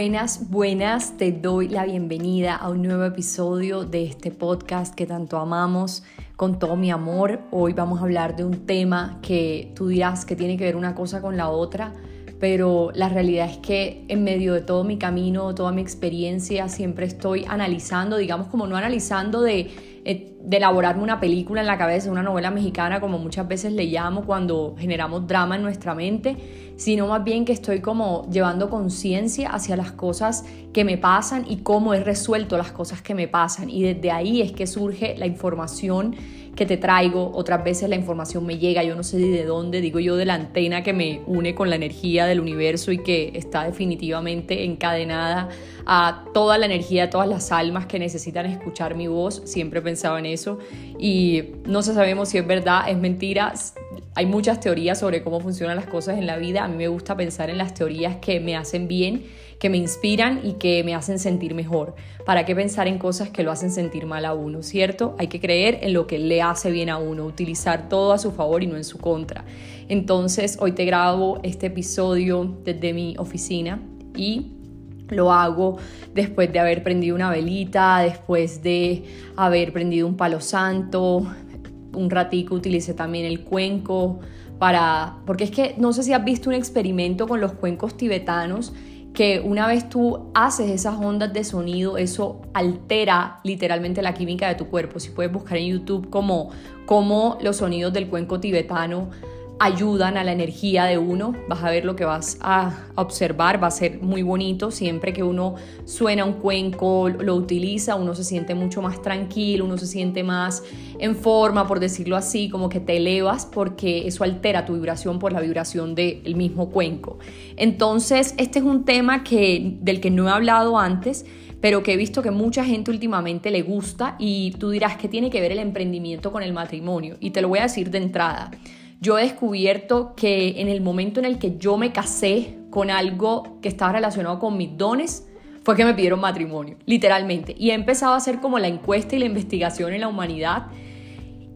Buenas, buenas, te doy la bienvenida a un nuevo episodio de este podcast que tanto amamos con todo mi amor. Hoy vamos a hablar de un tema que tú dirás que tiene que ver una cosa con la otra, pero la realidad es que en medio de todo mi camino, toda mi experiencia, siempre estoy analizando, digamos como no analizando de, eh, de elaborarme una película en la cabeza, una novela mexicana, como muchas veces le llamo cuando generamos drama en nuestra mente, sino más bien que estoy como llevando conciencia hacia las cosas que me pasan y cómo he resuelto las cosas que me pasan. Y desde ahí es que surge la información que te traigo, otras veces la información me llega, yo no sé de dónde, digo yo de la antena que me une con la energía del universo y que está definitivamente encadenada a toda la energía, a todas las almas que necesitan escuchar mi voz, siempre pensaba en eso. Y no sabemos si es verdad, es mentira, hay muchas teorías sobre cómo funcionan las cosas en la vida, a mí me gusta pensar en las teorías que me hacen bien que me inspiran y que me hacen sentir mejor. ¿Para qué pensar en cosas que lo hacen sentir mal a uno, cierto? Hay que creer en lo que le hace bien a uno, utilizar todo a su favor y no en su contra. Entonces, hoy te grabo este episodio desde mi oficina y lo hago después de haber prendido una velita, después de haber prendido un palo santo, un ratico utilicé también el cuenco para porque es que no sé si has visto un experimento con los cuencos tibetanos que una vez tú haces esas ondas de sonido, eso altera literalmente la química de tu cuerpo. Si puedes buscar en YouTube como, como los sonidos del cuenco tibetano ayudan a la energía de uno. Vas a ver lo que vas a observar, va a ser muy bonito. Siempre que uno suena un cuenco, lo utiliza, uno se siente mucho más tranquilo, uno se siente más en forma, por decirlo así, como que te elevas porque eso altera tu vibración por la vibración del mismo cuenco. Entonces, este es un tema que, del que no he hablado antes pero que he visto que mucha gente últimamente le gusta y tú dirás que tiene que ver el emprendimiento con el matrimonio. Y te lo voy a decir de entrada yo he descubierto que en el momento en el que yo me casé con algo que estaba relacionado con mis dones, fue que me pidieron matrimonio, literalmente. Y he empezado a hacer como la encuesta y la investigación en la humanidad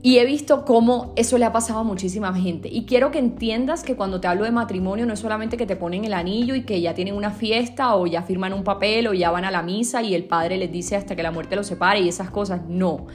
y he visto cómo eso le ha pasado a muchísima gente. Y quiero que entiendas que cuando te hablo de matrimonio no es solamente que te ponen el anillo y que ya tienen una fiesta o ya firman un papel o ya van a la misa y el padre les dice hasta que la muerte los separe y esas cosas. No.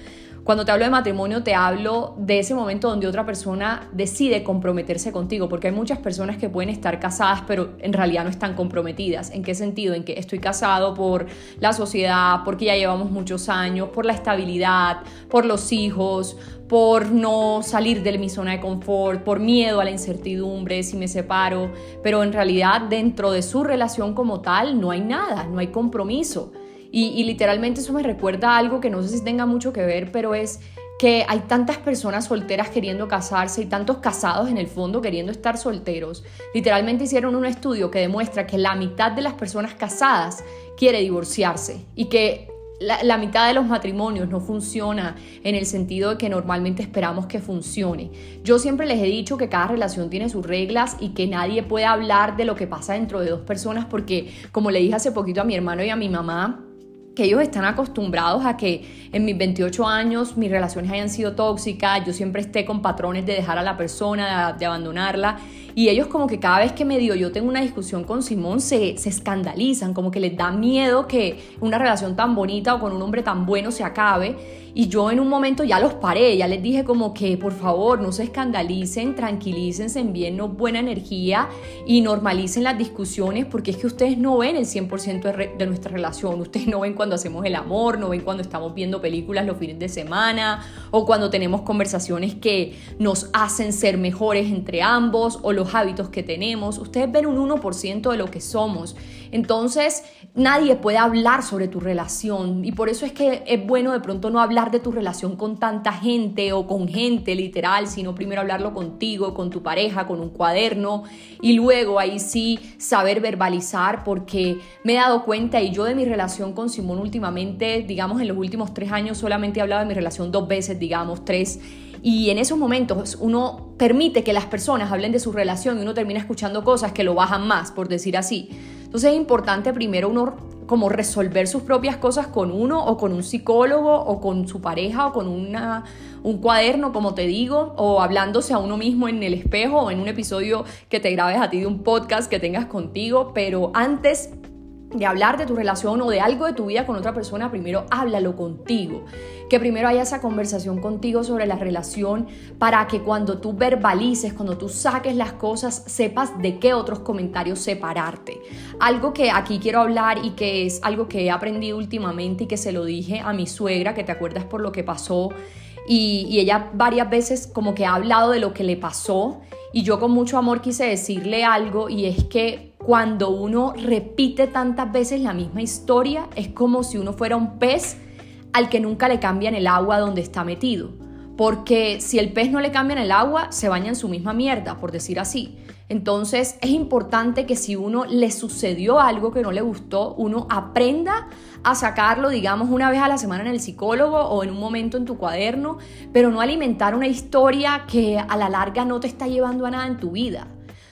Cuando te hablo de matrimonio, te hablo de ese momento donde otra persona decide comprometerse contigo, porque hay muchas personas que pueden estar casadas, pero en realidad no están comprometidas. ¿En qué sentido? En que estoy casado por la sociedad, porque ya llevamos muchos años, por la estabilidad, por los hijos, por no salir de mi zona de confort, por miedo a la incertidumbre, si me separo, pero en realidad dentro de su relación como tal no hay nada, no hay compromiso. Y, literalmente eso me recuerda a algo que no sé si tenga mucho que ver, pero es que hay tantas personas solteras queriendo casarse y tantos casados en el fondo queriendo estar solteros. Literalmente hicieron un estudio que demuestra que la mitad de las personas casadas quiere divorciarse y que la, la, mitad de los matrimonios no funciona en el sentido de que normalmente esperamos que funcione. Yo siempre les he dicho que cada relación tiene sus reglas y que nadie puede hablar de lo que pasa dentro de dos personas porque, como le dije hace poquito a mi hermano y a mi mamá, que ellos están acostumbrados a que en mis 28 años mis relaciones hayan sido tóxicas, yo siempre esté con patrones de dejar a la persona, de, abandonarla. Y ellos como que cada vez que me dio yo tengo una discusión con Simón se, se escandalizan, como que les da miedo que una relación tan bonita o con un hombre tan bueno se acabe. Y yo en un momento ya los paré, ya les dije como que por favor no se escandalicen, tranquilícense, envíennos buena energía y normalicen las discusiones porque es que ustedes no ven el 100% de, nuestra relación, ustedes no ven cuando hacemos el amor, no ven cuando estamos viendo películas los fines de semana o cuando tenemos conversaciones que nos hacen ser mejores entre ambos o los hábitos que tenemos. Ustedes ven un 1% de lo que somos. Entonces, nadie puede hablar sobre tu relación y por eso es que es bueno de pronto no hablar de tu relación con tanta gente o con gente literal, sino primero hablarlo contigo, con tu pareja, con un cuaderno y luego ahí sí saber verbalizar porque me he dado cuenta y yo de mi relación con Simón últimamente, digamos en los últimos tres años solamente he hablado de mi relación dos veces, digamos tres y en esos momentos uno permite que las personas hablen de su relación y uno termina escuchando cosas que lo bajan más, por decir así. Entonces es importante primero uno como resolver sus propias cosas con uno o con un psicólogo o con su pareja o con una, un cuaderno, como te digo, o hablándose a uno mismo en el espejo o en un episodio que te grabes a ti de un podcast que tengas contigo, pero antes de hablar de tu relación o de algo de tu vida con otra persona, primero háblalo contigo. Que primero haya esa conversación contigo sobre la relación para que cuando tú verbalices, cuando tú saques las cosas, sepas de qué otros comentarios separarte. Algo que aquí quiero hablar y que es algo que he aprendido últimamente y que se lo dije a mi suegra, que te acuerdas por lo que pasó. Y, y ella varias veces como que ha hablado de lo que le pasó y yo con mucho amor quise decirle algo y es que cuando uno repite tantas veces la misma historia, es como si uno fuera un pez al que nunca le cambian el agua donde está metido. Porque si el pez no le cambian el agua, se baña en su misma mierda, por decir así. Entonces es importante que si uno le sucedió algo que no le gustó, uno aprenda a sacarlo, digamos, una vez a la semana en el psicólogo o en un momento en tu cuaderno, pero no alimentar una historia que a la larga no te está llevando a nada en tu vida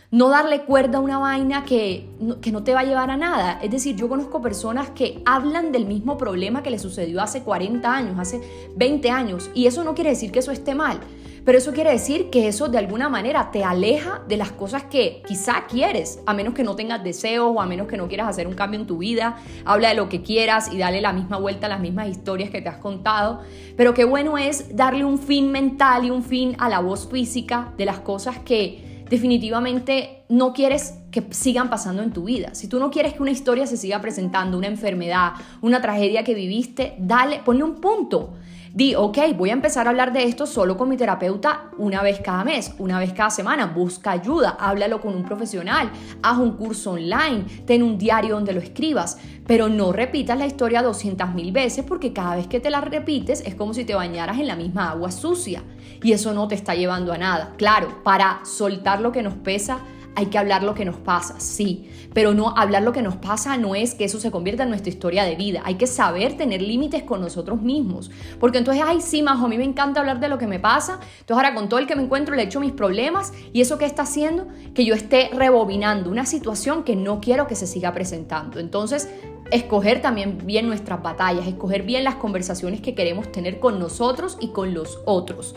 no darle cuerda a una vaina que, que no te va a llevar a nada. Es decir, yo conozco personas que hablan del mismo problema que le sucedió hace 40 años, hace 20 años, y eso no quiere decir que eso esté mal, pero eso quiere decir que eso de alguna manera te aleja de las cosas que quizá quieres, a menos que no tengas deseos o a menos que no quieras hacer un cambio en tu vida. Habla de lo que quieras y dale la misma vuelta a las mismas historias que te has contado, pero qué bueno es darle un fin mental y un fin a la voz física de las cosas que definitivamente no quieres que sigan pasando en tu vida. Si tú no quieres que una historia se siga presentando, una enfermedad, una tragedia que viviste, dale, ponle un punto. Di, ok, voy a empezar a hablar de esto solo con mi terapeuta una vez cada mes, una vez cada semana. Busca ayuda, háblalo con un profesional, haz un curso online, ten un diario donde lo escribas, pero no repitas la historia 200 mil veces porque cada vez que te la repites es como si te bañaras en la misma agua sucia y eso no te está llevando a nada. Claro, para soltar lo que nos pesa, hay que hablar lo que nos pasa, sí, pero no hablar lo que nos pasa no es que eso se convierta en nuestra historia de vida. Hay que saber tener límites con nosotros mismos, porque entonces, ay, sí, majo, a mí me encanta hablar de lo que me pasa, entonces ahora con todo el que me encuentro le echo mis problemas y eso que está haciendo que yo esté rebobinando una situación que no quiero que se siga presentando. Entonces, escoger también bien nuestras batallas, escoger bien las conversaciones que queremos tener con nosotros y con los otros.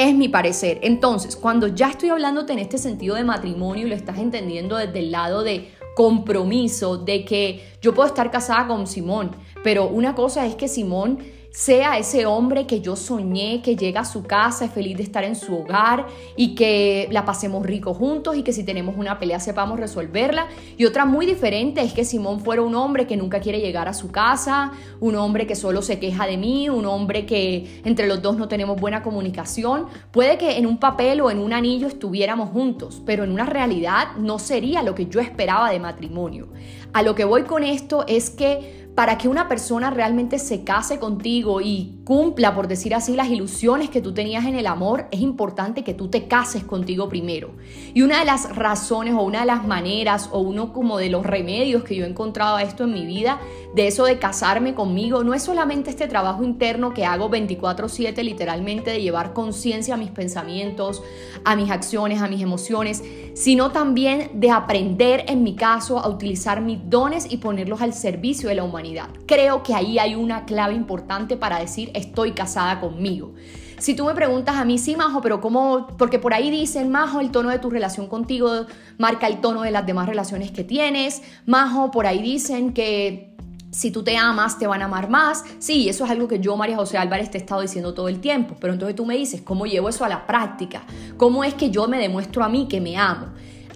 Es mi parecer. Entonces, cuando ya estoy hablándote en este sentido de matrimonio y lo estás entendiendo desde el lado de compromiso, de que yo puedo estar casada con Simón, pero una cosa es que Simón sea ese hombre que yo soñé, que llega a su casa, es feliz de estar en su hogar y que la pasemos rico juntos y que si tenemos una pelea sepamos resolverla. Y otra muy diferente es que Simón fuera un hombre que nunca quiere llegar a su casa, un hombre que solo se queja de mí, un hombre que entre los dos no tenemos buena comunicación. Puede que en un papel o en un anillo estuviéramos juntos, pero en una realidad no sería lo que yo esperaba de matrimonio. A lo que voy con esto es que para que una persona realmente se case contigo y cumpla, por decir así, las ilusiones que tú tenías en el amor, es importante que tú te cases contigo primero. Y una de las razones o una de las maneras o uno como de los remedios que yo he encontrado a esto en mi vida, de eso de casarme conmigo, no es solamente este trabajo interno que hago 24/7 literalmente de llevar conciencia a mis pensamientos, a mis acciones, a mis emociones, sino también de aprender en mi caso a utilizar mis dones y ponerlos al servicio de la humanidad Creo que ahí hay una clave importante para decir estoy casada conmigo. Si tú me preguntas a mí, sí, Majo, pero ¿cómo? Porque por ahí dicen, Majo, el tono de tu relación contigo marca el tono de las demás relaciones que tienes. Majo, por ahí dicen que si tú te amas, te van a amar más. Sí, eso es algo que yo, María José Álvarez, te he estado diciendo todo el tiempo. Pero entonces tú me dices, ¿cómo llevo eso a la práctica? ¿Cómo es que yo me demuestro a mí que me amo?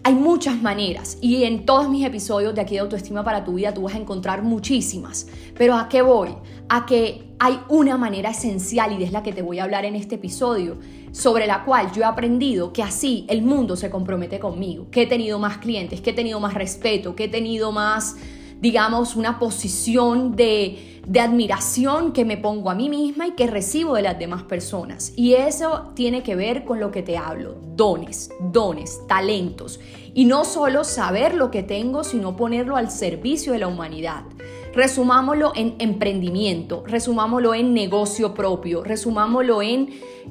Hay muchas maneras y en todos mis episodios de aquí de autoestima para tu vida tú vas a encontrar muchísimas. Pero ¿a qué voy? A que hay una manera esencial y es la que te voy a hablar en este episodio, sobre la cual yo he aprendido que así el mundo se compromete conmigo, que he tenido más clientes, que he tenido más respeto, que he tenido más, digamos, una posición de, de admiración que me pongo a mí misma y que recibo de las demás personas. Y eso tiene que ver con lo que te hablo, dones, dones, talentos. Y no solo saber lo que tengo, sino ponerlo al servicio de la humanidad. Resumámoslo en emprendimiento, resumámoslo en negocio propio, resumámoslo en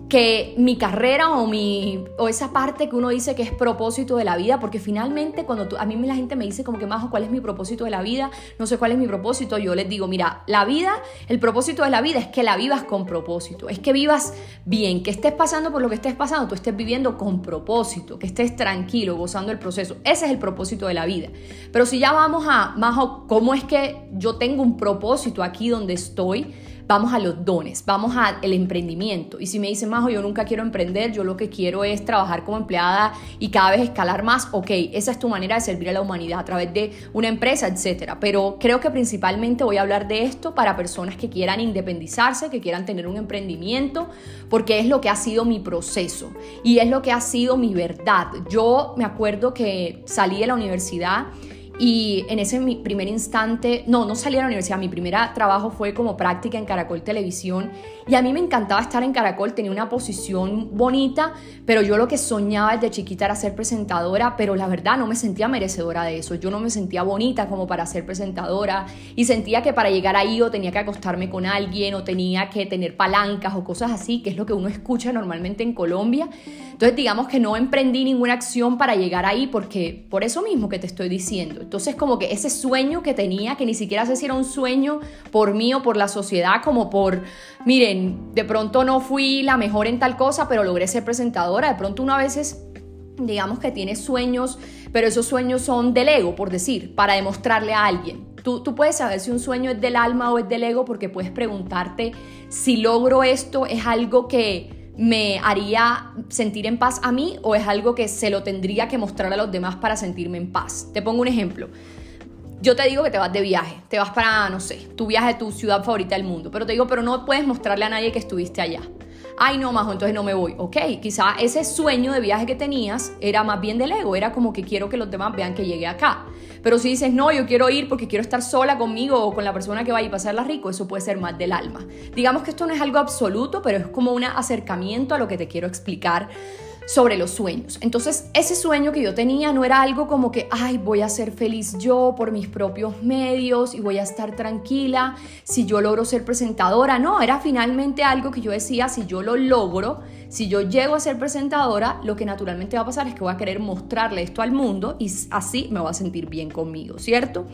que mi carrera o, mi, o esa parte que uno dice que es propósito de la vida, porque finalmente cuando a mí la gente me dice como que, Majo, ¿cuál es mi propósito de la vida? No sé cuál es mi propósito, yo les digo, mira, la vida, el propósito de la vida es que la vivas con propósito, es que vivas bien, que estés pasando por lo que estés pasando, tú estés viviendo con propósito, que estés tranquilo, gozando el proceso. Ese es el propósito de la vida. Pero si ya vamos a, Majo, ¿cómo es que yo tengo un propósito aquí donde estoy? vamos a los dones, vamos al emprendimiento. Y si me dicen, Majo, yo nunca quiero emprender, yo lo que quiero es trabajar como empleada y cada vez escalar más, ok, esa es tu manera de servir a la humanidad a través de una empresa, etcétera. Pero creo que principalmente voy a hablar de esto para personas que quieran independizarse, que quieran tener un emprendimiento, porque es lo que ha sido mi proceso y es lo que ha sido mi verdad. Yo me acuerdo que salí de la universidad y en ese primer instante, no, no salí a la universidad, mi primer trabajo fue como práctica en Caracol Televisión. Y a mí me encantaba estar en Caracol, tenía una posición bonita, pero yo lo que soñaba desde chiquita era ser presentadora, pero la verdad no me sentía merecedora de eso, yo no me sentía bonita como para ser presentadora. Y sentía que para llegar ahí o tenía que acostarme con alguien o tenía que tener palancas o cosas así, que es lo que uno escucha normalmente en Colombia. Entonces digamos que no emprendí ninguna acción para llegar ahí porque por eso mismo que te estoy diciendo. Entonces como que ese sueño que tenía, que ni siquiera sé si era un sueño por mí o por la sociedad, como por, miren, de pronto no fui la mejor en tal cosa, pero logré ser presentadora. De pronto uno a veces digamos que tiene sueños, pero esos sueños son del ego, por decir, para demostrarle a alguien. Tú, tú, puedes saber si un sueño es del alma o es del ego porque puedes preguntarte si logro esto es algo que me haría sentir en paz a mí o es algo que se lo tendría que mostrar a los demás para sentirme en paz. Te pongo un ejemplo. Yo te digo que te vas de viaje, te vas para, no sé, tu viaje, tu ciudad favorita del mundo, pero te digo, pero no puedes mostrarle a nadie que estuviste allá ay no, Majo, entonces no me voy. Ok, quizá ese sueño de viaje que tenías era más bien del ego, era como que quiero que los demás vean que llegué acá. Pero si dices, no, yo quiero ir porque quiero estar sola conmigo o con la persona que vaya a pasarla rico, eso puede ser más del alma. Digamos que esto no es algo absoluto, pero es como un acercamiento a lo que te quiero explicar sobre los sueños. Entonces, ese sueño que yo tenía no era algo como que, ay, voy a ser feliz yo por mis propios medios y voy a estar tranquila si yo logro ser presentadora. No, era finalmente algo que yo decía, si yo lo logro, si yo llego a ser presentadora, lo que naturalmente va a pasar es que voy a querer mostrarle esto al mundo y así me voy a sentir bien conmigo, ¿cierto?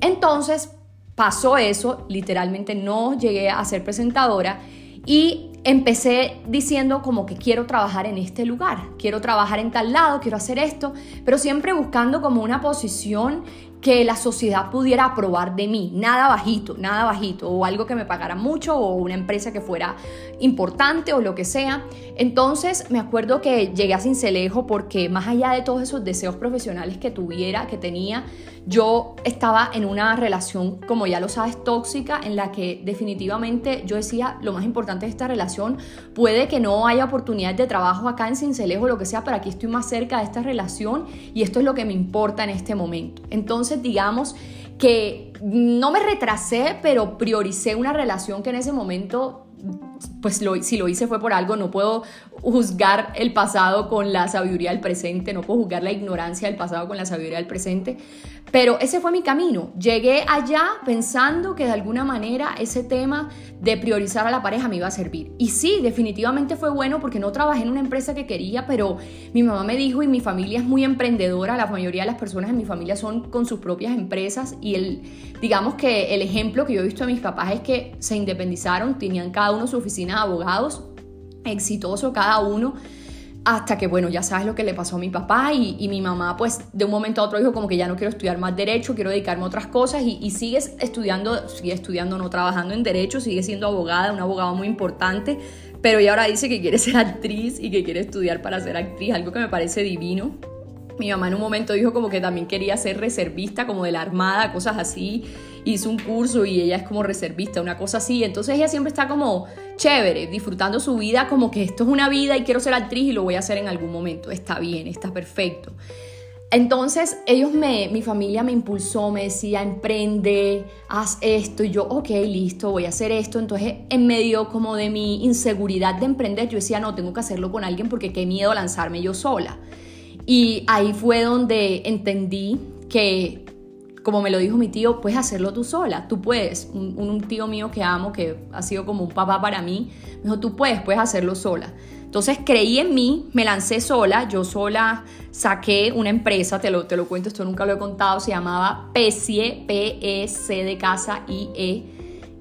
Entonces, pasó eso, literalmente no llegué a ser presentadora y empecé diciendo como que quiero trabajar en este lugar, quiero trabajar en tal lado, quiero hacer esto, pero siempre buscando como una posición que la sociedad pudiera aprobar de mí, nada bajito, nada bajito, o algo que me pagara mucho, o una empresa que fuera importante, o lo que sea. Entonces me acuerdo que llegué a Cincelejo porque más allá de todos esos deseos profesionales que tuviera, que tenía, yo estaba en una relación, como ya lo sabes, tóxica, en la que definitivamente yo decía, lo más importante de esta relación, puede que no haya oportunidades de trabajo acá en Cincelejo, lo que sea, pero aquí estoy más cerca de esta relación y esto es lo que me importa en este momento. Entonces, digamos que no me retrasé, pero prioricé una relación que en ese momento pues lo, si lo hice fue por algo, no puedo juzgar el pasado con la sabiduría del presente, no puedo juzgar la ignorancia del pasado con la sabiduría del presente, pero ese fue mi camino. Llegué allá pensando que de alguna manera ese tema de priorizar a la pareja me iba a servir. Y sí, definitivamente fue bueno porque no trabajé en una empresa que quería, pero mi mamá me dijo y mi familia es muy emprendedora, la mayoría de las personas en mi familia son con sus propias empresas y el, digamos que el ejemplo que yo he visto de mis papás es que se independizaron, tenían cada uno su oficina de abogados, exitoso cada uno hasta que, bueno, ya sabes lo que le pasó a mi papá y, mi mamá, pues de un momento a otro dijo como que ya no quiero estudiar más derecho, quiero dedicarme a otras cosas y, y sigue estudiando, sigue estudiando, no trabajando en derecho, sigue siendo abogada, una abogada muy importante, pero ella ahora dice que quiere ser actriz y que quiere estudiar para ser actriz, algo que me parece divino. Mi mamá en un momento dijo como que también quería ser reservista, como de la armada, cosas así. Hizo un curso y ella es como reservista, una cosa así. Entonces ella siempre está como chévere, disfrutando su vida, como que esto es una vida y quiero ser actriz y lo voy a hacer en algún momento. Está bien, está perfecto. Entonces ellos me, mi familia me impulsó, me decía, emprende, haz esto. Y yo, ok, listo, voy a hacer esto. Entonces en medio como de mi inseguridad de emprender, yo decía, no, tengo que hacerlo con alguien porque qué miedo lanzarme yo sola. Y ahí fue donde entendí que, como me lo dijo mi tío, puedes hacerlo tú sola, tú puedes. Un, tío mío que amo, que ha sido como un papá para mí, me dijo, tú puedes, puedes hacerlo sola. Entonces creí en mí, me lancé sola, yo sola saqué una empresa, te lo, te lo cuento, esto nunca lo he contado, se llamaba PECIE, P-E-C de casa I-E,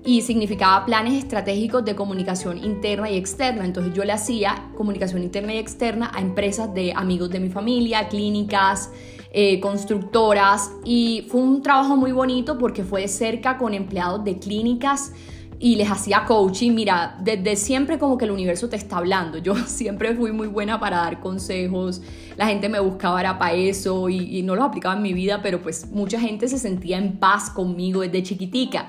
y significaba planes estratégicos de comunicación interna y externa. Entonces yo le hacía comunicación interna y externa a empresas de amigos de mi familia, clínicas, eh, constructoras, y fue un trabajo muy bonito porque fue de cerca con empleados de clínicas, y les hacía coaching. Mira, desde siempre como que el universo te está hablando. Yo siempre fui muy buena para dar consejos. La gente me buscaba para eso y, no los aplicaba en mi vida, pero pues mucha gente se sentía en paz conmigo desde chiquitica.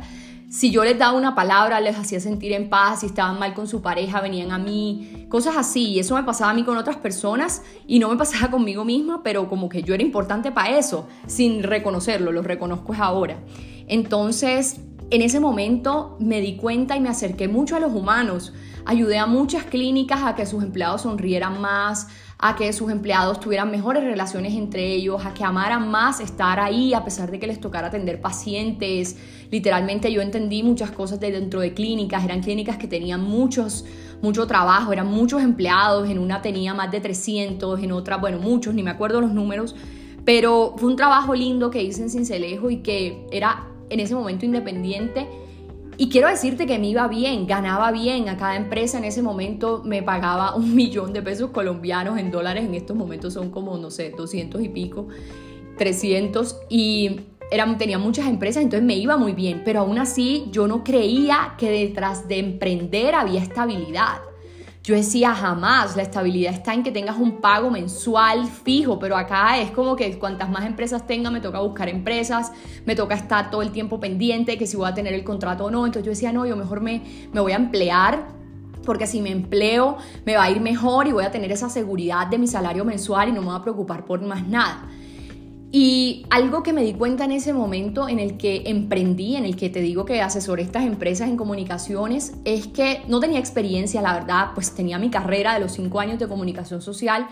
Si yo les daba una palabra, les hacía sentir en paz, si estaban mal con su pareja, venían a mí, cosas así. Y eso me pasaba a mí con otras personas y no me pasaba conmigo misma, pero como que yo era importante para eso, sin reconocerlo, lo reconozco es ahora. Entonces, en ese momento me di cuenta y me acerqué mucho a los humanos. Ayudé a muchas clínicas a que sus empleados sonrieran más, a que sus empleados tuvieran mejores relaciones entre ellos, a que amaran más estar ahí a pesar de que les tocara atender pacientes. Literalmente yo entendí muchas cosas de dentro de clínicas, eran clínicas que tenían muchos mucho trabajo, eran muchos empleados, en una tenía más de 300, en otra, bueno, muchos, ni me acuerdo los números, pero fue un trabajo lindo que hice en Cincelejo y que era en ese momento independiente. Y quiero decirte que me iba bien, ganaba bien. A cada empresa en ese momento me pagaba un millón de pesos colombianos en dólares. En estos momentos son como, no sé, 200 y pico, 300. Y eran, tenía muchas empresas, entonces me iba muy bien. Pero aún así yo no creía que detrás de emprender había estabilidad. Yo decía, jamás, la estabilidad está en que tengas un pago mensual fijo, pero acá es como que cuantas más empresas tenga, me toca buscar empresas, me toca estar todo el tiempo pendiente, que si voy a tener el contrato o no. Entonces yo decía, no, yo mejor me, me voy a emplear porque si me empleo me va a ir mejor y voy a tener esa seguridad de mi salario mensual y no me voy a preocupar por más nada. Y algo que me di cuenta en ese momento en el que emprendí, en el que te digo que asesoré estas empresas en comunicaciones, es que no tenía experiencia, la verdad, pues tenía mi carrera de los cinco años de comunicación social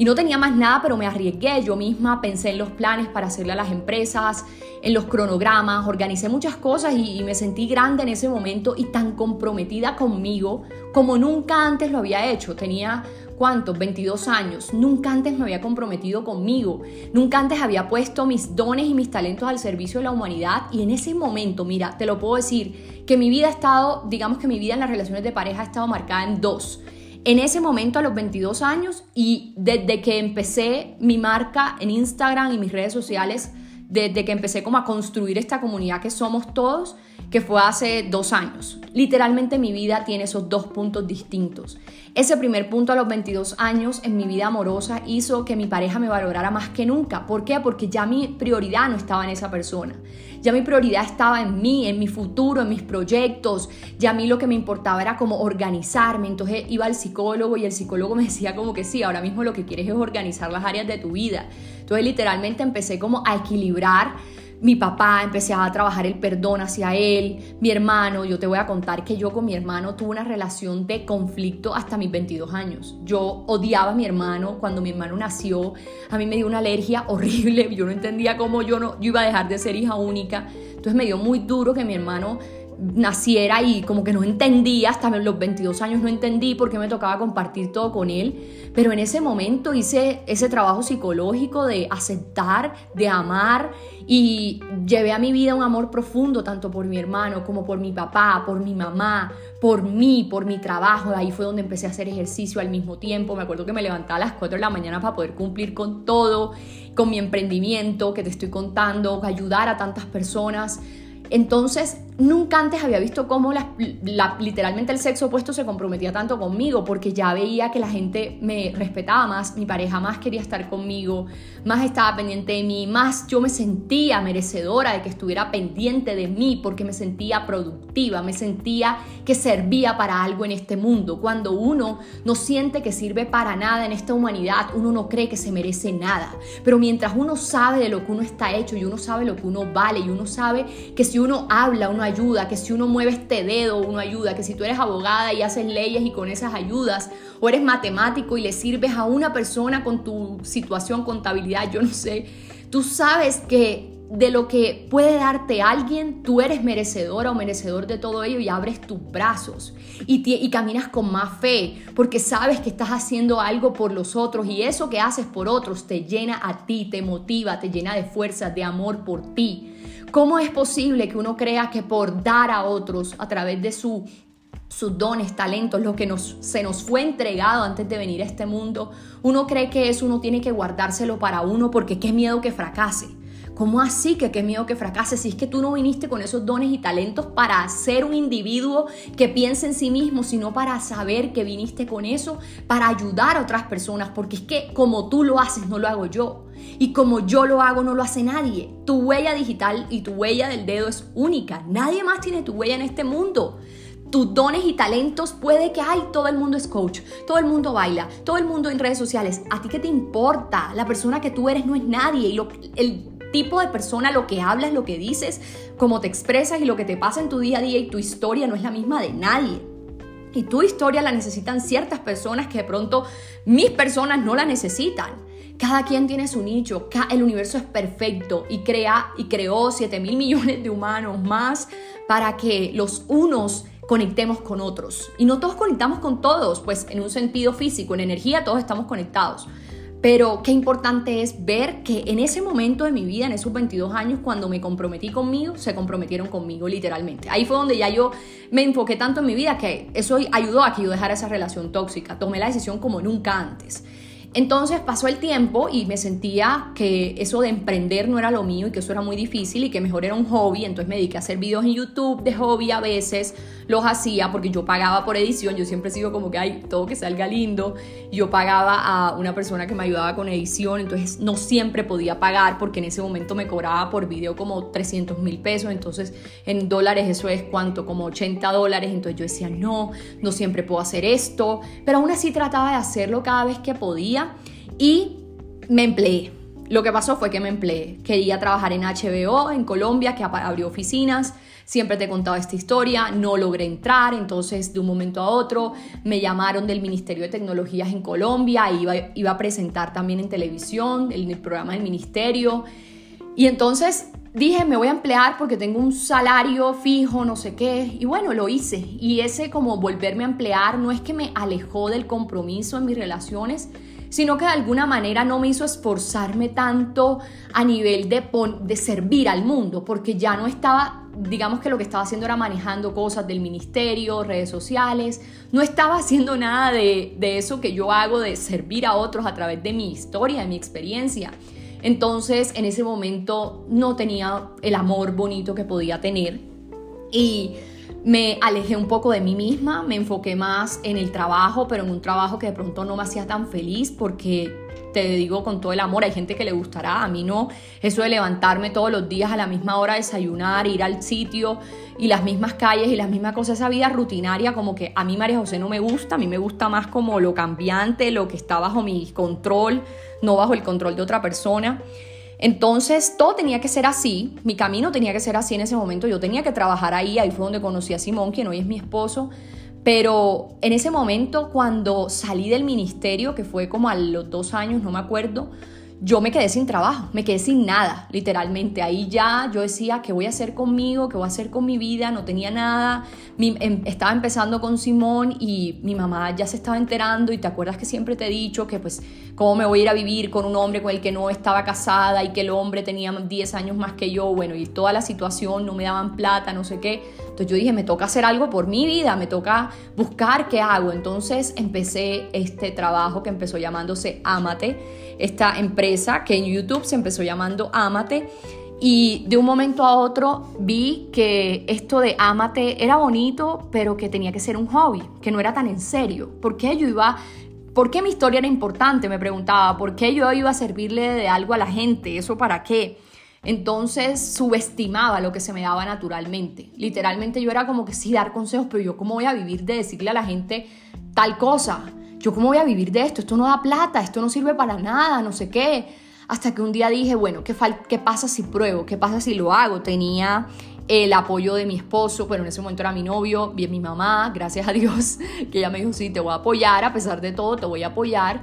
y no tenía más nada, pero me arriesgué yo misma, pensé en los planes para hacerle a las empresas, en los cronogramas, organicé muchas cosas y, me sentí grande en ese momento y tan comprometida conmigo como nunca antes lo había hecho. Tenía ¿cuántos? 22 años. Nunca antes me había comprometido conmigo. Nunca antes había puesto mis dones y mis talentos al servicio de la humanidad. Y en ese momento, mira, te lo puedo decir, que mi vida ha estado, digamos que mi vida en las relaciones de pareja ha estado marcada en dos. En ese momento, a los 22 años, y desde que empecé mi marca en Instagram y mis redes sociales, desde que empecé como a construir esta comunidad que somos todos, que fue hace dos años. Literalmente mi vida tiene esos dos puntos distintos. Ese primer punto a los 22 años en mi vida amorosa hizo que mi pareja me valorara más que nunca. ¿Por qué? Porque ya mi prioridad no estaba en esa persona. Ya mi prioridad estaba en mí, en mi futuro, en mis proyectos. Ya a mí lo que me importaba era como organizarme. Entonces iba al psicólogo y el psicólogo me decía como que sí, ahora mismo lo que quieres es organizar las áreas de tu vida. Entonces literalmente empecé como a equilibrar mi papá, empecé a trabajar el perdón hacia él, mi hermano, yo te voy a contar que yo con mi hermano tuve una relación de conflicto hasta mis 22 años. Yo odiaba a mi hermano cuando mi hermano nació, a mí me dio una alergia horrible, yo no entendía cómo yo, no, yo iba a dejar de ser hija única, entonces me dio muy duro que mi hermano naciera y como que no entendía, hasta los 22 años no entendí por qué me tocaba compartir todo con él, pero en ese momento hice ese trabajo psicológico de aceptar, de amar y llevé a mi vida un amor profundo tanto por mi hermano como por mi papá, por mi mamá, por mí, por mi trabajo. Ahí fue donde empecé a hacer ejercicio al mismo tiempo. Me acuerdo que me levantaba a las 4 de la mañana para poder cumplir con todo, con mi emprendimiento que te estoy contando, ayudar a tantas personas. Entonces, nunca antes había visto cómo literalmente el sexo opuesto se comprometía tanto conmigo, porque ya veía que la gente me respetaba más, mi pareja más quería estar conmigo, más estaba pendiente de mí, más yo me sentía merecedora de que estuviera pendiente de mí, porque me sentía productiva, me sentía que servía para algo en este mundo. Cuando uno no siente que sirve para nada en esta humanidad, uno no cree que se merece nada. Pero mientras uno sabe de lo que uno está hecho y uno sabe lo que uno vale y uno sabe que si uno habla, uno ayuda, que si uno mueve este dedo, uno ayuda, que si tú eres abogada y haces leyes y con esas ayudas, o eres matemático y le sirves a una persona con tu situación, contabilidad, yo no sé, tú sabes que de lo que puede darte alguien, tú eres merecedora o merecedor de todo ello y abres tus brazos y, y, caminas con más fe porque sabes que estás haciendo algo por los otros y eso que haces por otros te llena a ti, te motiva, te llena de fuerza, de amor por ti. ¿Cómo es posible que uno crea que por dar a otros a través de su sus dones, talentos, lo que nos, se nos fue entregado antes de venir a este mundo, uno cree que eso uno tiene que guardárselo para uno porque qué miedo que fracase. ¿Cómo así que qué miedo que fracase? Si es que tú no viniste con esos dones y talentos para ser un individuo que piense en sí mismo, sino para saber que viniste con eso, para ayudar a otras personas, porque es que como tú lo haces, no lo hago yo. Y como yo lo hago, no lo hace nadie. Tu huella digital y tu huella del dedo es única. Nadie más tiene tu huella en este mundo tus dones y talentos, puede que, hay todo el mundo es coach, todo el mundo baila, todo el mundo en redes sociales. ¿A ti qué te importa? La persona que tú eres no es nadie. Y lo, el tipo de persona, lo que hablas, lo que dices, cómo te expresas y lo que te pasa en tu día a día y tu historia no es la misma de nadie. Y tu historia la necesitan ciertas personas que de pronto mis personas no la necesitan. Cada quien tiene su nicho, el universo es perfecto y, crea, y creó 7 mil millones de humanos más para que los unos conectemos con otros. Y no todos conectamos con todos, pues en un sentido físico, en energía todos estamos conectados. Pero qué importante es ver que en ese momento de mi vida, en esos 22 años, cuando me comprometí conmigo, se comprometieron conmigo literalmente. Ahí fue donde ya yo me enfoqué tanto en mi vida que eso ayudó a que yo dejara esa relación tóxica. Tomé la decisión como nunca antes. Entonces pasó el tiempo y me sentía que eso de emprender no era lo mío y que eso era muy difícil y que mejor era un hobby. Entonces me dediqué a hacer videos en YouTube de hobby a veces. Los hacía porque yo pagaba por edición. Yo siempre sigo como que hay todo que salga lindo. Yo pagaba a una persona que me ayudaba con edición. Entonces no siempre podía pagar porque en ese momento me cobraba por video como 300 mil pesos. Entonces en dólares eso es cuánto, como 80 dólares. Entonces yo decía, no, no siempre puedo hacer esto. Pero aún así trataba de hacerlo cada vez que podía y me empleé. Lo que pasó fue que me empleé. Quería trabajar en HBO en Colombia, que abrió oficinas. Siempre te he contado esta historia, no logré entrar, entonces de un momento a otro me llamaron del Ministerio de Tecnologías en Colombia, iba, iba a presentar también en televisión, en el programa del ministerio. Y entonces dije, me voy a emplear porque tengo un salario fijo, no sé qué. Y bueno, lo hice. Y ese como volverme a emplear no es que me alejó del compromiso en mis relaciones, sino que de alguna manera no me hizo esforzarme tanto a nivel de, de servir al mundo, porque ya no estaba, digamos que lo que estaba haciendo era manejando cosas del ministerio, redes sociales, no estaba haciendo nada de, de eso que yo hago, de servir a otros a través de mi historia, de mi experiencia. Entonces en ese momento no tenía el amor bonito que podía tener y me alejé un poco de mí misma, me enfoqué más en el trabajo, pero en un trabajo que de pronto no me hacía tan feliz porque te digo con todo el amor, hay gente que le gustará, a mí no, eso de levantarme todos los días a la misma hora, desayunar, ir al sitio y las mismas calles y las mismas cosas, esa vida rutinaria como que a mí María José no me gusta, a mí me gusta más como lo cambiante, lo que está bajo mi control, no bajo el control de otra persona. Entonces todo tenía que ser así, mi camino tenía que ser así en ese momento, yo tenía que trabajar ahí, ahí fue donde conocí a Simón, quien hoy es mi esposo, pero en ese momento cuando salí del ministerio, que fue como a los dos años, no me acuerdo, yo me quedé sin trabajo, me quedé sin nada, literalmente. Ahí ya yo decía, ¿qué voy a hacer conmigo? ¿Qué voy a hacer con mi vida? No tenía nada. Em, estaba empezando con Simón y mi mamá ya se estaba enterando y te acuerdas que siempre te he dicho que pues cómo me voy a ir a vivir con un hombre con el que no estaba casada y que el hombre tenía 10 años más que yo, bueno, y toda la situación, no me daban plata, no sé qué. Entonces yo dije, me toca hacer algo por mi vida, me toca buscar qué hago. Entonces empecé este trabajo que empezó llamándose Amate esta empresa que en YouTube se empezó llamando Amate Y de un momento a otro vi que esto de ámate era bonito, pero que tenía que ser un hobby, que no era tan en serio. ¿Por qué yo iba ¿Por qué mi historia era importante? Me preguntaba. ¿Por qué yo iba a servirle de algo a la gente? ¿Eso para qué? Entonces subestimaba lo que se me daba naturalmente. Literalmente yo era como que sí dar consejos, pero yo cómo voy a vivir de decirle a la gente tal cosa. Yo cómo voy a vivir de esto. Esto no da plata, esto no sirve para nada, no sé qué. Hasta que un día dije, bueno, ¿qué, qué pasa si pruebo? ¿Qué pasa si lo hago? Tenía el apoyo de mi esposo, bueno, en ese momento era mi novio, bien mi mamá, gracias a Dios, que ella me dijo, sí, te voy a apoyar, a pesar de todo, te voy a apoyar.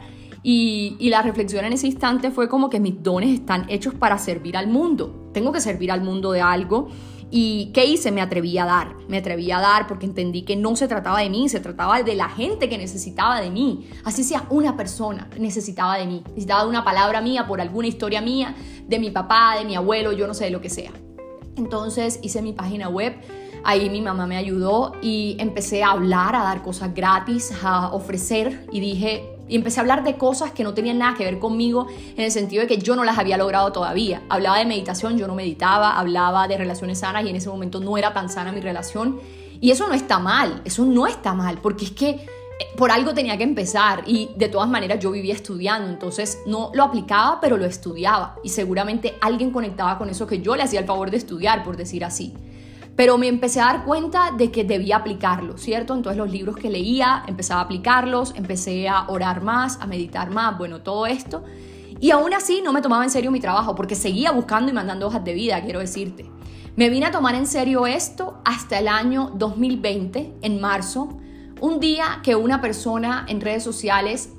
Y, la reflexión en ese instante fue como que mis dones están hechos para servir al mundo. Tengo que servir al mundo de algo. ¿Y qué hice? Me atreví a dar. Me atreví a dar porque entendí que no se trataba de mí, se trataba de la gente que necesitaba de mí. Así sea una persona necesitaba de mí. Necesitaba una palabra mía, por alguna historia mía, de mi papá, de mi abuelo, yo no sé, de lo que sea. Entonces hice mi página web, ahí mi mamá me ayudó y empecé a hablar, a dar cosas gratis, a ofrecer y dije, y empecé a hablar de cosas que no tenían nada que ver conmigo en el sentido de que yo no las había logrado todavía. Hablaba de meditación, yo no meditaba, hablaba de relaciones sanas y en ese momento no era tan sana mi relación. Y eso no está mal, eso no está mal, porque es que por algo tenía que empezar y de todas maneras yo vivía estudiando, entonces no lo aplicaba, pero lo estudiaba y seguramente alguien conectaba con eso que yo le hacía el favor de estudiar, por decir así. Pero me empecé a dar cuenta de que debía aplicarlo, ¿cierto? Entonces los libros que leía, empezaba a aplicarlos, empecé a orar más, a meditar más, bueno, todo esto. Y aún así no me tomaba en serio mi trabajo porque seguía buscando y mandando hojas de vida, quiero decirte. Me vine a tomar en serio esto hasta el año 2020, en marzo, un día que una persona en redes sociales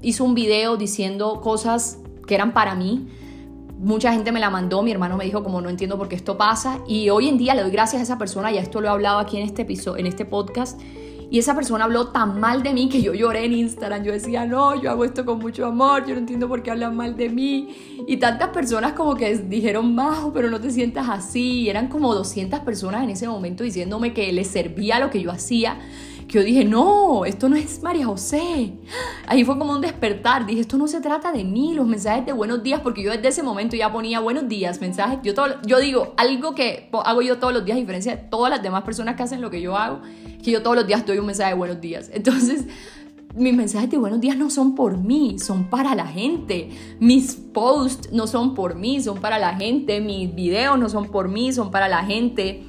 hizo un video diciendo cosas que eran para mí, mucha gente me la mandó, mi hermano me dijo como no entiendo por qué esto pasa y hoy en día le doy gracias a esa persona, ya esto lo he hablado aquí en este episodio, en este podcast y esa persona habló tan mal de mí que yo lloré en Instagram. Yo decía, no, yo hago esto con mucho amor, yo no entiendo por qué hablan mal de mí. Y tantas personas como que dijeron, Majo, pero no te sientas así. Y eran como 200 personas en ese momento diciéndome que les servía lo que yo hacía que yo dije, no, esto no es María José. Ahí fue como un despertar. Dije, esto no se trata de mí, los mensajes de buenos días, porque yo desde ese momento ya ponía buenos días, mensajes. Yo, todo, yo digo, algo que hago yo todos los días, a diferencia de todas las demás personas que hacen lo que yo hago, que yo todos los días doy un mensaje de buenos días. Entonces, mis mensajes de buenos días no son por mí, son para la gente. Mis posts no son por mí, son para la gente. Mis videos no son por mí, son para la gente.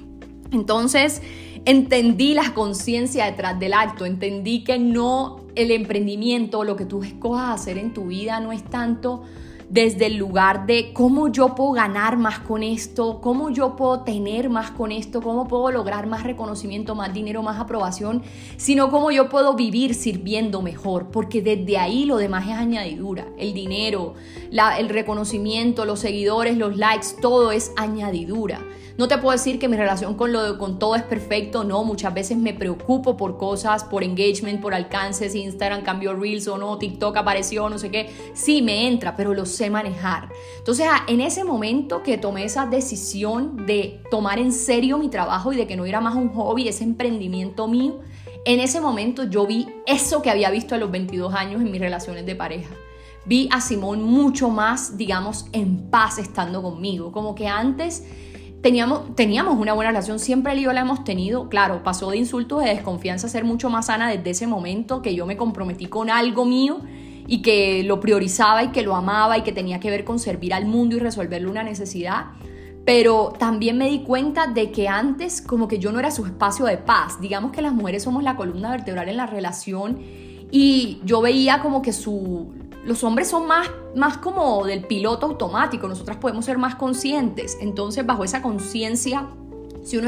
Entonces, entendí la conciencia detrás del acto, entendí que no el emprendimiento, lo que tú escojas hacer en tu vida no es tanto desde el lugar de cómo yo puedo ganar más con esto, cómo yo puedo tener más con esto, cómo puedo lograr más reconocimiento, más dinero, más aprobación, sino cómo yo puedo vivir sirviendo mejor, porque desde ahí lo demás es añadidura, el dinero, el reconocimiento, los seguidores, los likes, todo es añadidura. No te puedo decir que mi relación con, lo, con todo es perfecto, no, muchas veces me preocupo por cosas, por engagement, por alcances, Instagram cambió Reels o no, TikTok apareció, no sé qué, sí me entra, pero lo sé manejar. Entonces, ah, en ese momento que tomé esa decisión de tomar en serio mi trabajo y de que no era más un hobby, ese emprendimiento mío, en ese momento yo vi eso que había visto a los 22 años en mis relaciones de pareja vi a Simón mucho más, digamos, en paz estando conmigo. Como que antes teníamos, una buena relación, siempre él y yo la hemos tenido, claro, pasó de insultos, de desconfianza a ser mucho más sana desde ese momento que yo me comprometí con algo mío y que lo priorizaba y que lo amaba y que tenía que ver con servir al mundo y resolverle una necesidad. Pero también me di cuenta de que antes como que yo no era su espacio de paz. Digamos que las mujeres somos la columna vertebral en la relación y yo veía como que su, los hombres son más, más como del piloto automático, nosotras podemos ser más conscientes. Entonces, bajo esa conciencia, si,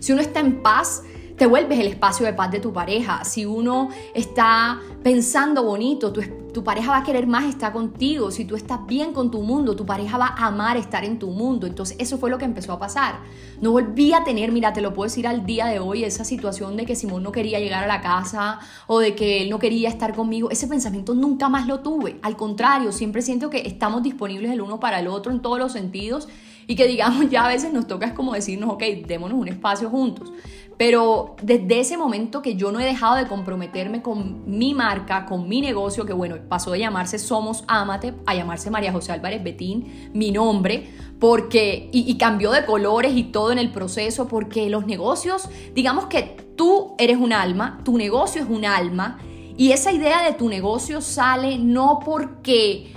si uno está en paz, te vuelves el espacio de paz de tu pareja. Si uno está pensando bonito, tu, pareja va a querer más estar contigo. Si tú estás bien con tu mundo, tu pareja va a amar estar en tu mundo. Entonces eso fue lo que empezó a pasar. No volví a tener, mira, te lo puedo decir al día de hoy, esa situación de que Simón no quería llegar a la casa o de que él no quería estar conmigo. Ese pensamiento nunca más lo tuve. Al contrario, siempre siento que estamos disponibles el uno para el otro en todos los sentidos y que digamos ya a veces nos toca es como decirnos, ok, démonos un espacio juntos. Pero desde ese momento que yo no he dejado de comprometerme con mi marca, con mi negocio, que bueno, pasó de llamarse Somos Amate a llamarse María José Álvarez Betín, mi nombre, porque, y, y cambió de colores y todo en el proceso, porque los negocios, digamos que tú eres un alma, tu negocio es un alma, y esa idea de tu negocio sale no porque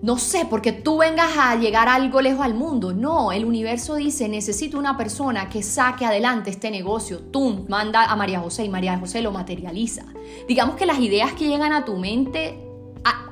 no sé, porque tú vengas a llegar algo lejos al mundo. No, el universo dice, necesito una persona que saque adelante este negocio. Tú manda a María José y María José lo materializa. Digamos que las ideas que llegan a tu mente,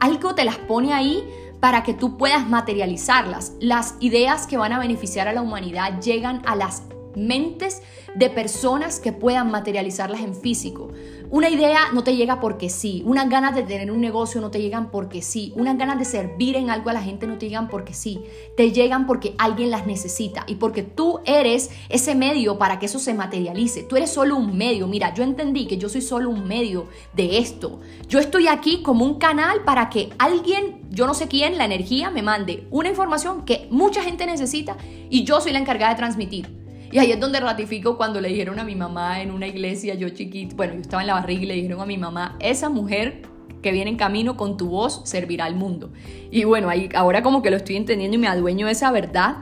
algo te las pone ahí para que tú puedas materializarlas. Las ideas que van a beneficiar a la humanidad llegan a las mentes de personas que puedan materializarlas en físico. Una idea no te llega porque sí, unas ganas de tener un negocio no te llegan porque sí, unas ganas de servir en algo a la gente no te llegan porque sí, te llegan porque alguien las necesita y porque tú eres ese medio para que eso se materialice. Tú eres solo un medio. Mira, yo entendí que yo soy solo un medio de esto. Yo estoy aquí como un canal para que alguien, yo no sé quién, la energía me mande una información que mucha gente necesita y yo soy la encargada de transmitir. Y ahí es donde ratifico cuando le dijeron a mi mamá en una iglesia, yo chiquito, bueno, yo estaba en la barriga y le dijeron a mi mamá, esa mujer que viene en camino con tu voz servirá al mundo. Y bueno, ahí ahora como que lo estoy entendiendo y me adueño de esa verdad.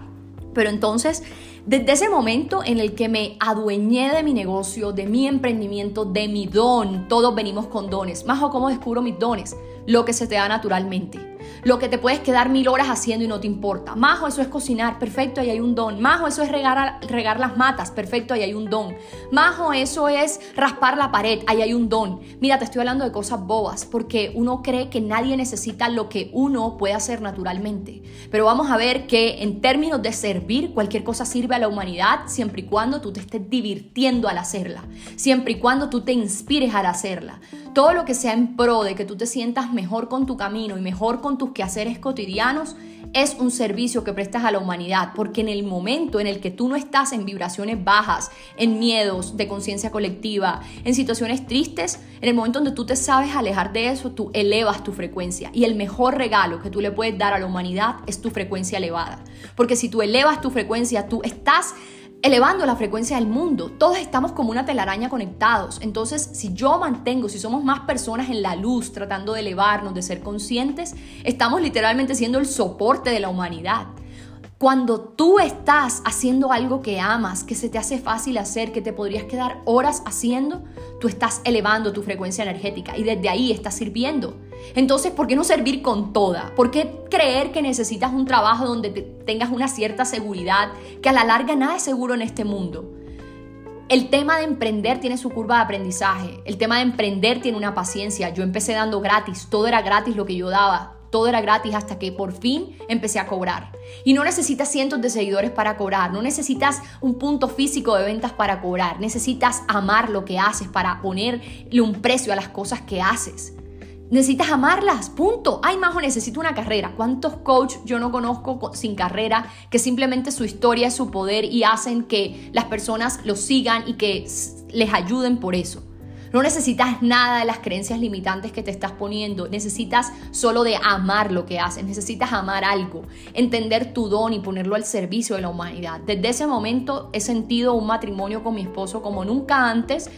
Pero entonces, desde ese momento en el que me adueñé de mi negocio, de mi emprendimiento, de mi don, todos venimos con dones. Más o cómo descubro mis dones, lo que se te da naturalmente lo que te puedes quedar mil horas haciendo y no te importa. Majo, eso es cocinar, perfecto, ahí hay un don. Majo, eso es regar, regar las matas, perfecto, ahí hay un don. Majo, eso es raspar la pared, ahí hay un don. Mira, te estoy hablando de cosas bobas, porque uno cree que nadie necesita lo que uno puede hacer naturalmente. Pero vamos a ver que en términos de servir, cualquier cosa sirve a la humanidad siempre y cuando tú te estés divirtiendo al hacerla, siempre y cuando tú te inspires al hacerla. Todo lo que sea en pro de que tú te sientas mejor con tu camino y mejor con tus quehaceres cotidianos es un servicio que prestas a la humanidad, porque en el momento en el que tú no estás en vibraciones bajas, en miedos de conciencia colectiva, en situaciones tristes, en el momento donde tú te sabes alejar de eso, tú elevas tu frecuencia. Y el mejor regalo que tú le puedes dar a la humanidad es tu frecuencia elevada. Porque si tú elevas tu frecuencia, tú estás elevando la frecuencia del mundo. Todos estamos como una telaraña conectados. Entonces, si yo mantengo, si somos más personas en la luz tratando de elevarnos, de ser conscientes, estamos literalmente siendo el soporte de la humanidad. Cuando tú estás haciendo algo que amas, que se te hace fácil hacer, que te podrías quedar horas haciendo, tú estás elevando tu frecuencia energética y desde ahí estás sirviendo. Entonces, ¿por qué no servir con toda? ¿Por qué creer que necesitas un trabajo donde tengas una cierta seguridad, que a la larga nada es seguro en este mundo? El tema de emprender tiene su curva de aprendizaje. El tema de emprender tiene una paciencia. Yo empecé dando gratis, todo era gratis lo que yo daba todo era gratis hasta que por fin empecé a cobrar. Y no necesitas cientos de seguidores para cobrar, no necesitas un punto físico de ventas para cobrar, necesitas amar lo que haces para ponerle un precio a las cosas que haces. Necesitas amarlas, punto. Ay, Majo, necesito una carrera. ¿Cuántos coaches yo no conozco sin carrera que simplemente su historia es su poder y hacen que las personas los sigan y que les ayuden por eso? No necesitas nada de las creencias limitantes que te estás poniendo. Necesitas solo de amar lo que haces. Necesitas amar algo, entender tu don y ponerlo al servicio de la humanidad. Desde ese momento he sentido un matrimonio con mi esposo como nunca antes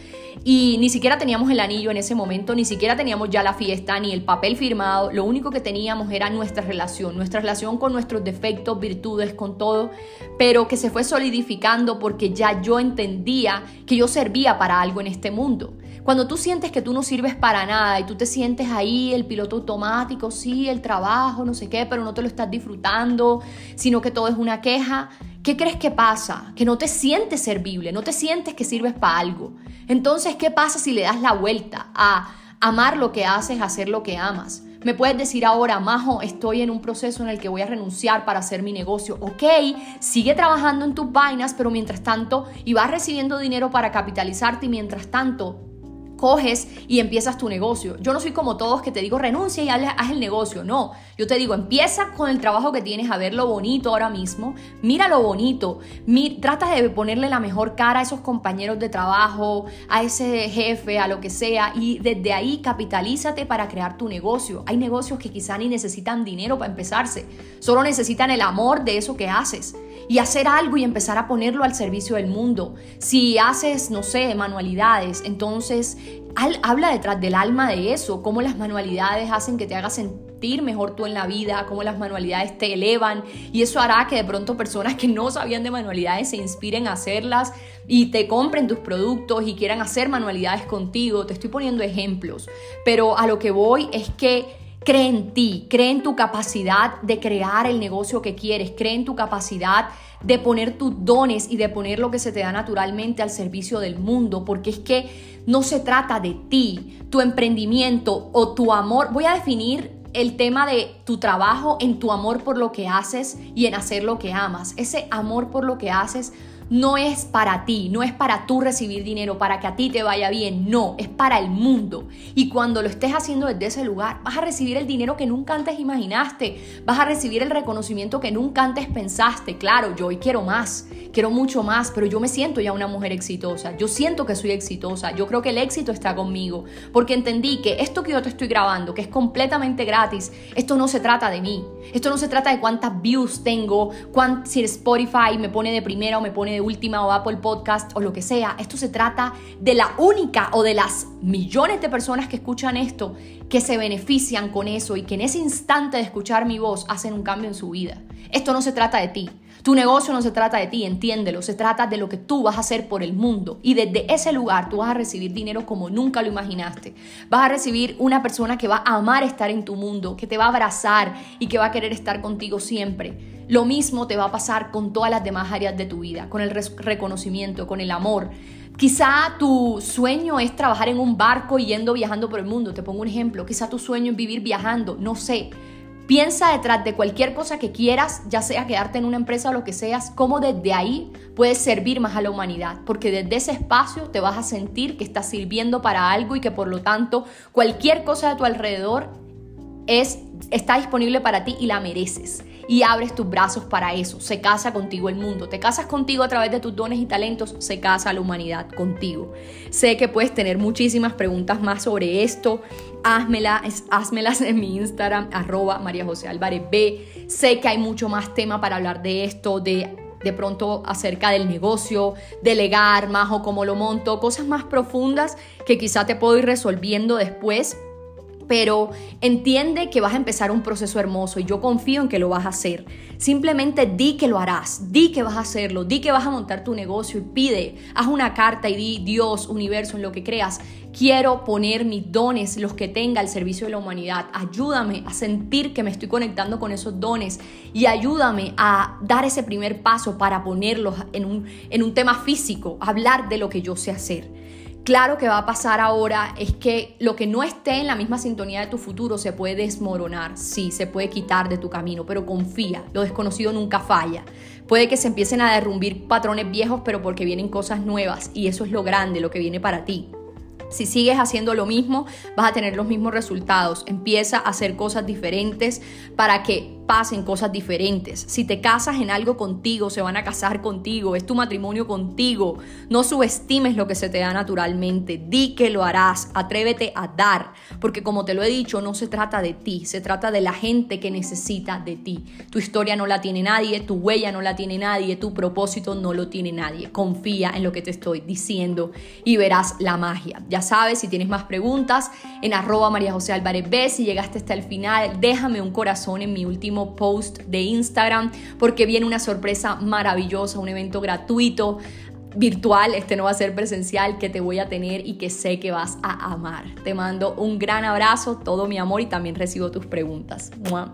y ni siquiera teníamos el anillo en ese momento, ni siquiera teníamos ya la fiesta ni el papel firmado. Lo único que teníamos era nuestra relación, nuestra relación con nuestros defectos, virtudes, con todo, pero que se fue solidificando porque ya yo entendía que yo servía para algo en este mundo. Cuando tú sientes que tú no sirves para nada y tú te sientes ahí, el piloto automático, sí, el trabajo, no sé qué, pero no te lo estás disfrutando, sino que todo es una queja, ¿qué crees que pasa? Que no te sientes servible, no te sientes que sirves para algo. Entonces, ¿qué pasa si le das la vuelta a amar lo que haces, hacer lo que amas? Me puedes decir ahora, Majo, estoy en un proceso en el que voy a renunciar para hacer mi negocio. Ok, sigue trabajando en tus vainas, pero mientras tanto, y vas recibiendo dinero para capitalizarte y mientras tanto, coges y empiezas tu negocio. Yo no soy como todos que te digo renuncia y haz el negocio. No, yo te digo empieza con el trabajo que tienes a ver lo bonito ahora mismo. Mira lo bonito. trata de ponerle la mejor cara a esos compañeros de trabajo, a ese jefe, a lo que sea. Y desde ahí capitalízate para crear tu negocio. Hay negocios que quizá ni necesitan dinero para empezarse. Solo necesitan el amor de eso que haces. Y hacer algo y empezar a ponerlo al servicio del mundo. Si haces, no sé, manualidades, entonces habla detrás del alma de eso, cómo las manualidades hacen que te hagas sentir mejor tú en la vida, cómo las manualidades te elevan y eso hará que de pronto personas que no sabían de manualidades se inspiren a hacerlas y te compren tus productos y quieran hacer manualidades contigo. Te estoy poniendo ejemplos, pero a lo que voy es que Cree en ti, cree en tu capacidad de crear el negocio que quieres, cree en tu capacidad de poner tus dones y de poner lo que se te da naturalmente al servicio del mundo, porque es que no se trata de ti, tu emprendimiento o tu amor. Voy a definir el tema de tu trabajo en tu amor por lo que haces y en hacer lo que amas. Ese amor por lo que haces no es para ti, no es para tú recibir dinero, para que a ti te vaya bien, no, es para el mundo. Y cuando lo estés haciendo desde ese lugar, vas a recibir el dinero que nunca antes imaginaste, vas a recibir el reconocimiento que nunca antes pensaste. Claro, yo hoy quiero más, quiero mucho más, pero yo me siento ya una mujer exitosa, yo siento que soy exitosa, yo creo que el éxito está conmigo, porque entendí que esto que yo te estoy grabando, que es completamente gratis, esto no se trata de mí, esto no se trata de cuántas views tengo, si Spotify me pone de primera o me pone de última o Apple Podcast o lo que sea. Esto se trata de la única o de las millones de personas que escuchan esto que se benefician con eso y que en ese instante de escuchar mi voz hacen un cambio en su vida. Esto no se trata de ti. Tu negocio no se trata de ti, entiéndelo, se trata de lo que tú vas a hacer por el mundo. Y desde ese lugar tú vas a recibir dinero como nunca lo imaginaste. Vas a recibir una persona que va a amar estar en tu mundo, que te va a abrazar y que va a querer estar contigo siempre. Lo mismo te va a pasar con todas las demás áreas de tu vida, con el reconocimiento, con el amor. Quizá tu sueño es trabajar en un barco yendo viajando por el mundo. Te pongo un ejemplo. Quizá tu sueño es vivir viajando. No sé. Piensa detrás de cualquier cosa que quieras, ya sea quedarte en una empresa o lo que seas, cómo desde ahí puedes servir más a la humanidad, porque desde ese espacio te vas a sentir que estás sirviendo para algo y que por lo tanto cualquier cosa de tu alrededor es, está disponible para ti y la mereces y abres tus brazos para eso. Se casa contigo el mundo. Te casas contigo a través de tus dones y talentos, se casa la humanidad contigo. Sé que puedes tener muchísimas preguntas más sobre esto. Házmelas, házmelas en mi Instagram, arroba María José Álvarez B. Sé que hay mucho más tema para hablar de esto, de de pronto acerca del negocio, delegar más o cómo lo monto, cosas más profundas que quizá te puedo ir resolviendo después pero entiende que vas a empezar un proceso hermoso y yo confío en que lo vas a hacer. Simplemente di que lo harás, di que vas a hacerlo, di que vas a montar tu negocio y pide, haz una carta y di Dios, universo, en lo que creas. Quiero poner mis dones, los que tenga al servicio de la humanidad. Ayúdame a sentir que me estoy conectando con esos dones y ayúdame a dar ese primer paso para ponerlos en un, en un tema físico, hablar de lo que yo sé hacer. Claro que va a pasar ahora es que lo que no esté en la misma sintonía de tu futuro se puede desmoronar, sí, se puede quitar de tu camino, pero confía, lo desconocido nunca falla. Puede que se empiecen a derrumbir patrones viejos, pero porque vienen cosas nuevas y eso es lo grande, lo que viene para ti. Si sigues haciendo lo mismo, vas a tener los mismos resultados. Empieza a hacer cosas diferentes para que pasen cosas diferentes. Si te casas en algo contigo, se van a casar contigo, es tu matrimonio contigo. No subestimes lo que se te da naturalmente. Di que lo harás, atrévete a dar, porque como te lo he dicho, no se trata de ti, se trata de la gente que necesita de ti. Tu historia no la tiene nadie, tu huella no la tiene nadie, tu propósito no lo tiene nadie. Confía en lo que te estoy diciendo y verás la magia. Ya sabes, si tienes más preguntas, en arroba María José Álvarez B, si llegaste hasta el final, déjame un corazón en mi último post de Instagram porque viene una sorpresa maravillosa, un evento gratuito virtual, este no va a ser presencial, que te voy a tener y que sé que vas a amar. Te mando un gran abrazo, todo mi amor y también recibo tus preguntas. ¡Mua,